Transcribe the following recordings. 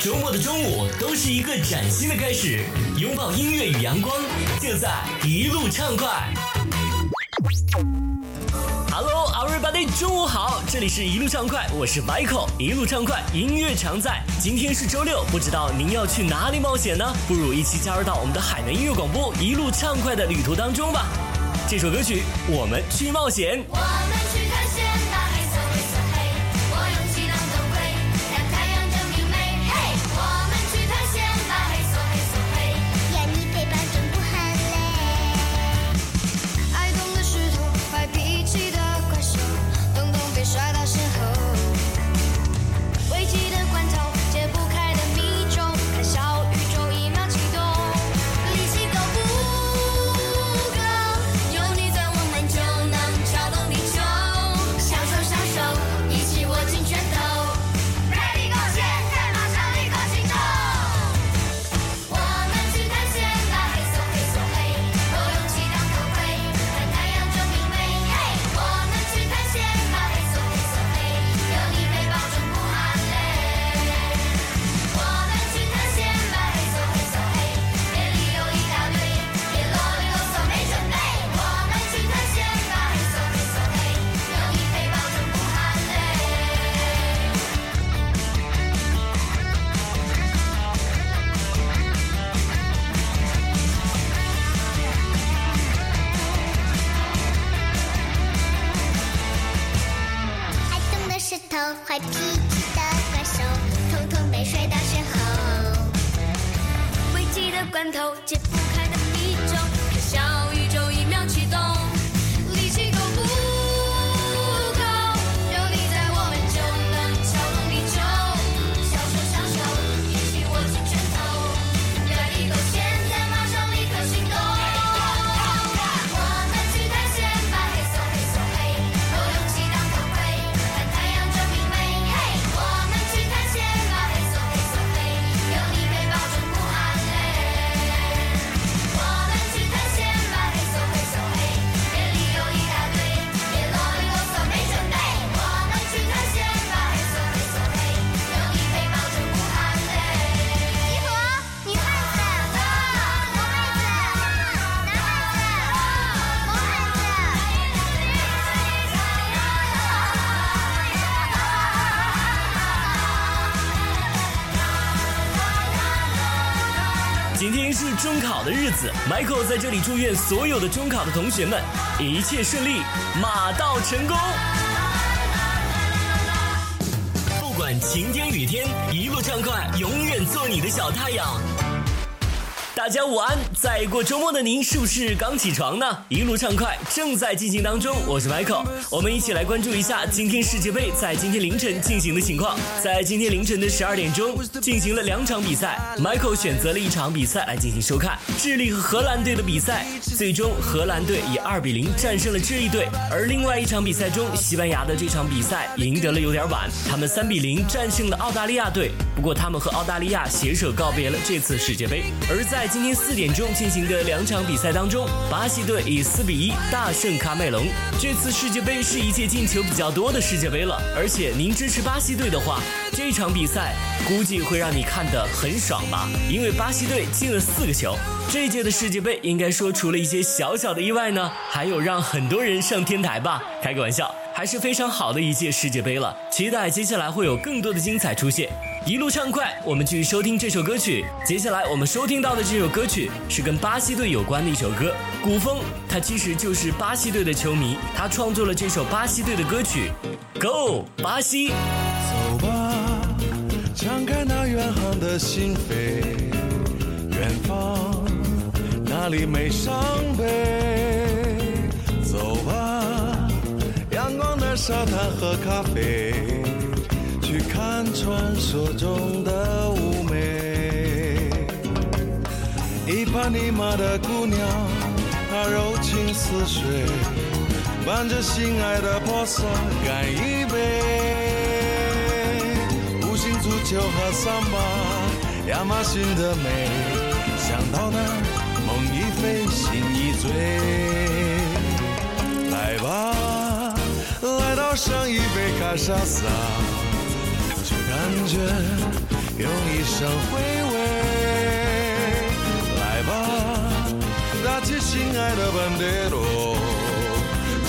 周末的中午都是一个崭新的开始，拥抱音乐与阳光，就在一路畅快。Hello everybody，中午好，这里是一路畅快，我是 Michael，一路畅快，音乐常在。今天是周六，不知道您要去哪里冒险呢？不如一起加入到我们的海南音乐广播一路畅快的旅途当中吧。这首歌曲，我们去冒险。我们今天是中考的日子，Michael 在这里祝愿所有的中考的同学们一切顺利，马到成功。不管晴天雨天，一路畅快，永远做你的小太阳。大家午安，在过周末的您是不是刚起床呢？一路畅快正在进行当中，我是 Michael，我们一起来关注一下今天世界杯在今天凌晨进行的情况。在今天凌晨的十二点钟进行了两场比赛，Michael 选择了一场比赛来进行收看，智利和荷兰队的比赛，最终荷兰队以二比零战胜了智利队，而另外一场比赛中，西班牙的这场比赛赢得了有点晚，他们三比零战胜了澳大利亚队，不过他们和澳大利亚携手告别了这次世界杯，而在今天四点钟进行的两场比赛当中，巴西队以四比一大胜喀麦隆。这次世界杯是一届进球比较多的世界杯了，而且您支持巴西队的话，这场比赛估计会让你看得很爽吧，因为巴西队进了四个球。这届的世界杯应该说除了一些小小的意外呢，还有让很多人上天台吧，开个玩笑。还是非常好的一届世界杯了，期待接下来会有更多的精彩出现。一路畅快，我们继续收听这首歌曲。接下来我们收听到的这首歌曲是跟巴西队有关的一首歌，古风，他其实就是巴西队的球迷，他创作了这首巴西队的歌曲，Go 巴西。走吧，敞开那远航的心扉，远方那里没伤悲。走吧，阳光的沙滩和咖啡，看传说中的妩媚。伊帕尼玛的姑娘，她柔情似水，伴着心爱的波萨干一杯。无心足球和桑巴，亚马逊的美，想到那梦一飞，心一醉。来吧，来到上一杯卡莎萨，就感觉用一生回味。来吧，拿起心爱的班德罗，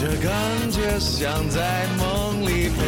这感觉像在梦里飞。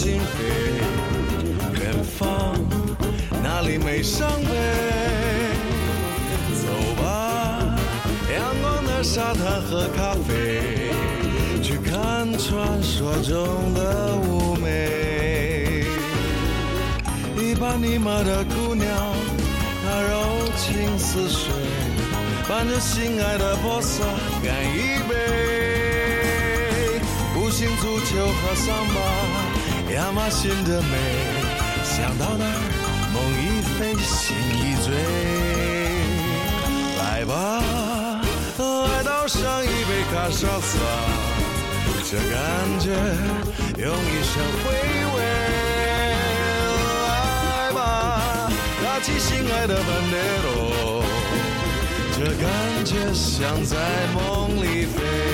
心扉，远方哪里没伤悲。走吧，阳光的沙滩和咖啡，去看传说中的妩媚。一把尼玛的姑娘，她柔情似水，伴着心爱的波萨干一杯。步行足球和桑巴，亚马逊的美，想到那儿梦一飞，心一醉。来吧，来倒上一杯卡萨萨，这感觉用一生回味。来吧，拿起心爱的班德罗，这感觉像在梦里飞。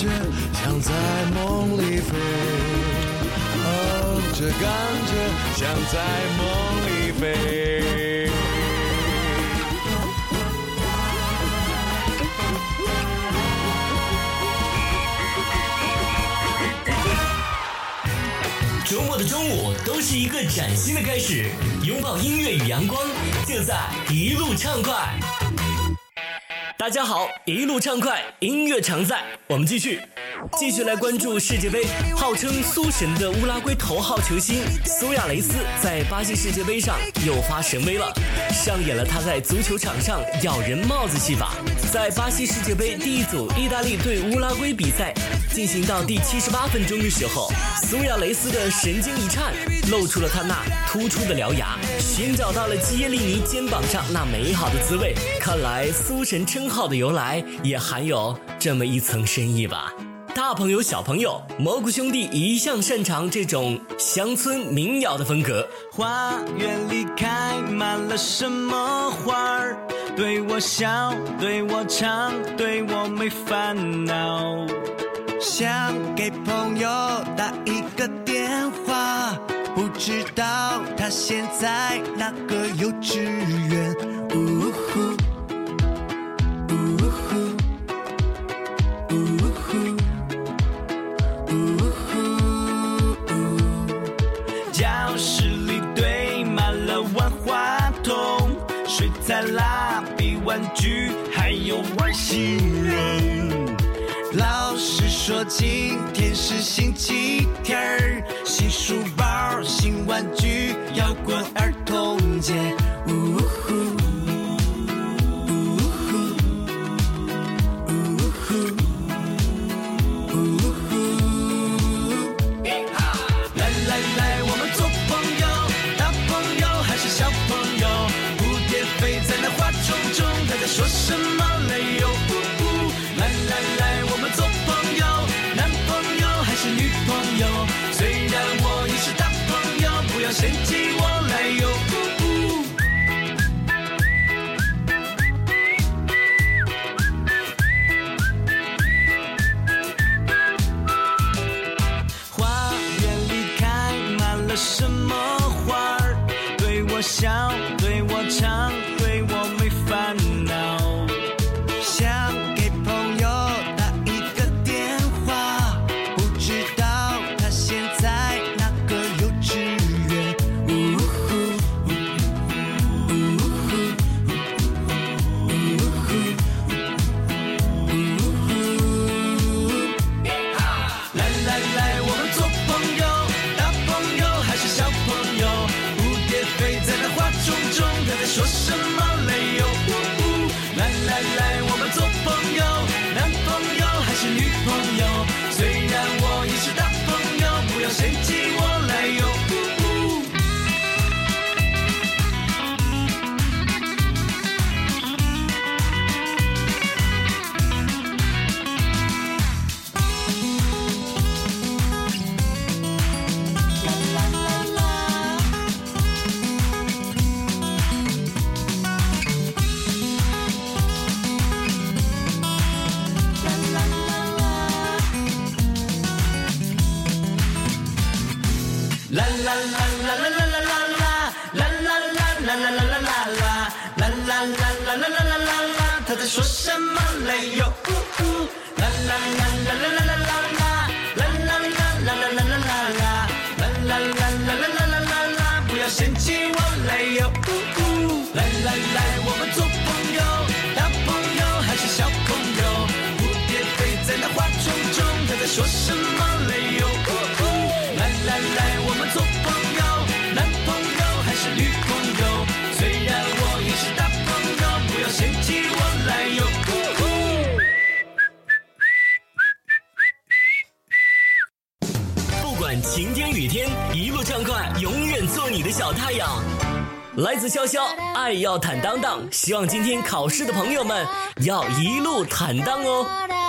这感觉像在梦里飞，哦，这感觉像在梦里飞。周末的中午都是一个崭新的开始，拥抱音乐与阳光，就在一路畅快。大家好，一路畅快，音乐常在。我们继续，继续来关注世界杯。号称苏神的乌拉圭头号球星苏亚雷斯在巴西世界杯上又发神威了，上演了他在足球场上咬人帽子戏法。在巴西世界杯第一组意大利对乌拉圭比赛进行到第七十八分钟的时候，苏亚雷斯的神经一颤，露出了他那突出的獠牙，寻找到了基耶利尼肩膀上那美好的滋味。看来苏神称号的由来也含有这么一层深意吧。大朋友、小朋友，蘑菇兄弟一向擅长这种乡村民谣的风格。花园里开满了什么花儿？对我笑，对我唱，对我没烦恼。想给朋友打一个电话，不知道他现在哪个幼稚园。笔、玩具，还有外星人。老师说今天是星期天儿，新书包、新玩具，presente. some money. 来自潇潇爱要坦荡荡希望今天考试的朋友们要一路坦荡哦。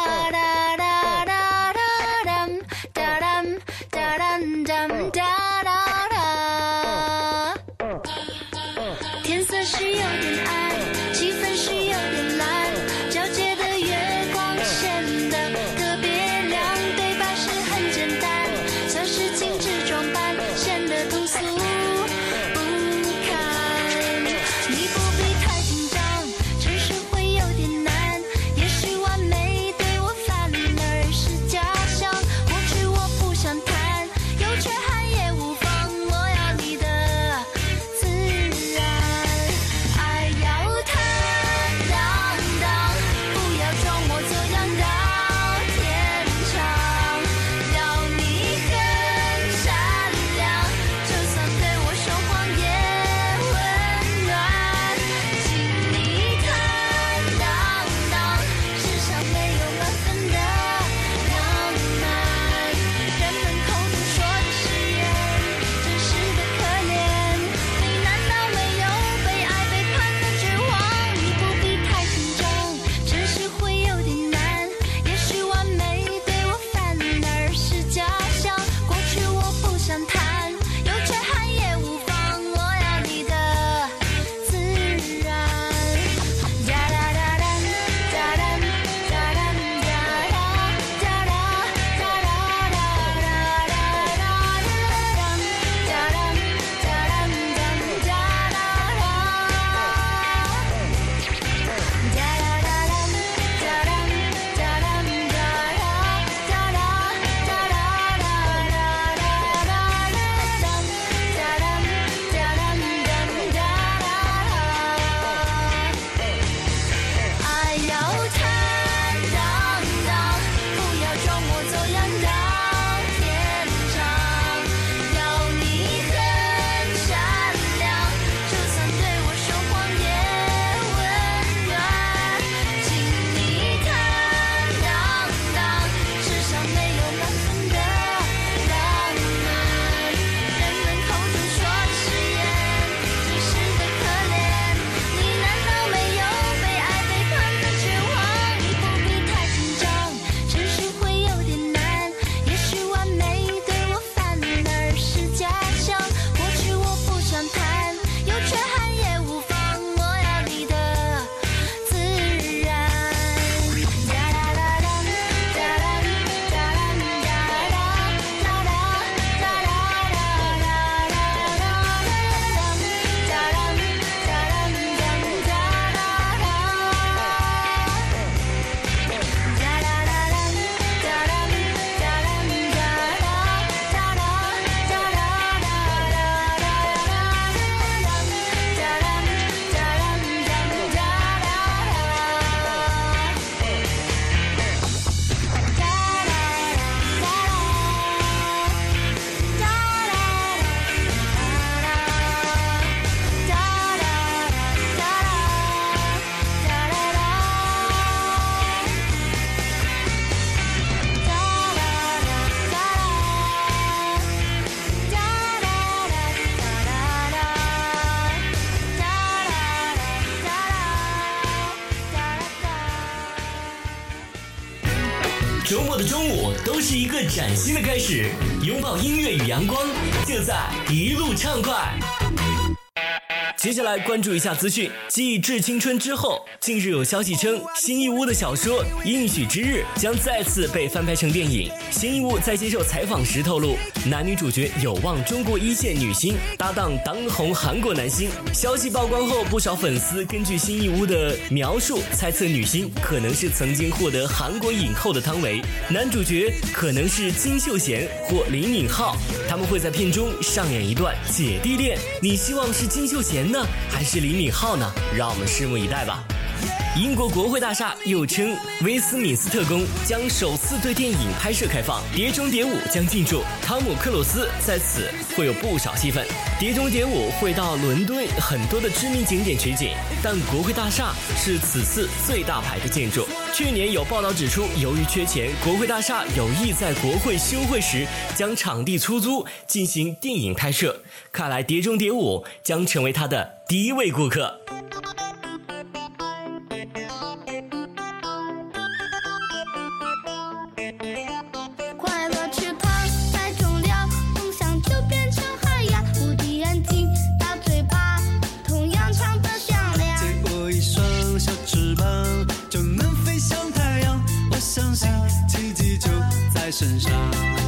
崭新的开始拥抱音乐与阳光就在一路畅快。接下来关注一下资讯。继《致青春》之后，近日有消息称，新一屋的小说《应许之日》将再次被翻拍成电影。新一屋在接受采访时透露，男女主角有望中国一线女星搭档当红韩国男星。消息曝光后，不少粉丝根据新一屋的描述猜测，女星可能是曾经获得韩国影后的汤唯，男主角可能是金秀贤或李敏镐，他们会在片中上演一段姐弟恋。你希望是金秀贤？呢，还是李敏镐呢？让我们拭目以待吧。英国国会大厦又称威斯敏斯特宫将首次对电影拍摄开放，《碟中谍五》将进驻，汤姆克鲁斯在此会有不少戏份。《碟中谍五》会到伦敦很多的知名景点取景，但国会大厦是此次最大牌的建筑。去年有报道指出，由于缺钱，国会大厦有意在国会休会时将场地出租进行电影拍摄。看来《碟中谍五》将成为他的第一位顾客。身上。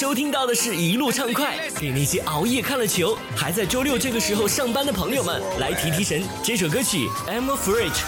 收听到的是一路畅快，给那些熬夜看了球，还在周六这个时候上班的朋友们来提提神。这首歌曲《I'm a Fridge》。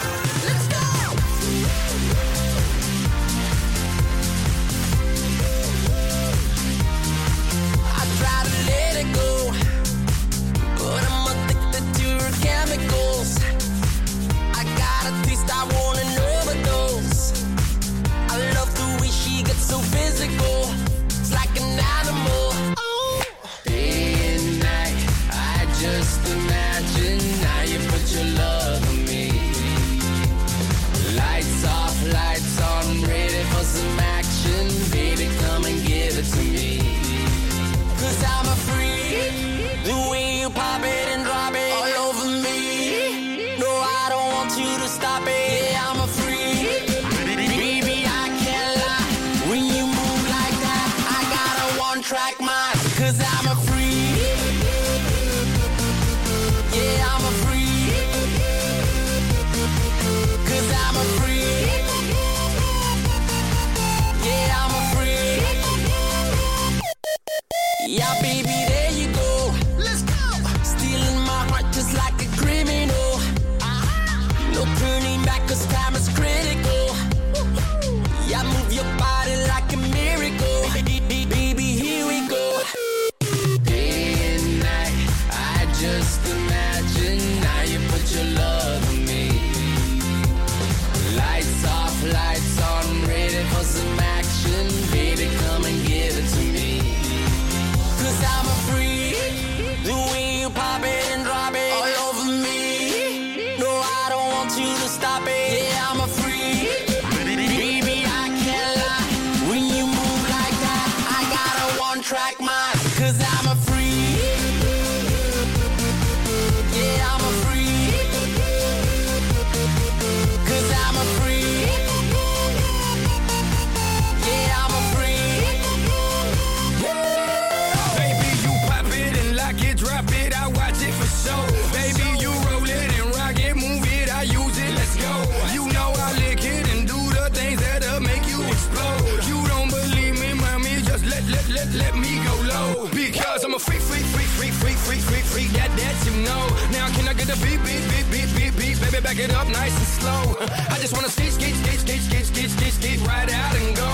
That, that you know. Now can I get the beat, beat, beat, beat, beat, beat, baby, back it up nice and slow. I just wanna skate, skate, skate, skate, skate, skate, skate, skate, right out and go.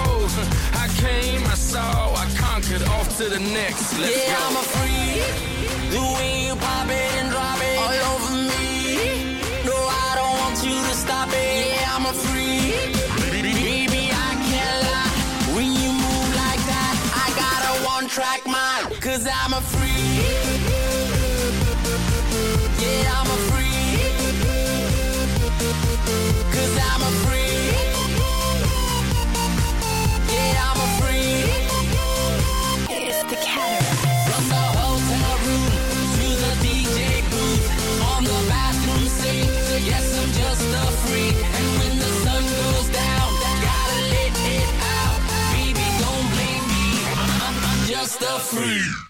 I came, I saw, I conquered, off to the next. Let's Yeah, go. I'm a freak. The way you pop it and drop it all over me. No, I don't want you to stop it. Yeah, I'm a freak. Baby, I can't lie. When you move like that, I got a one track mind. Cause I'm a freak. the free.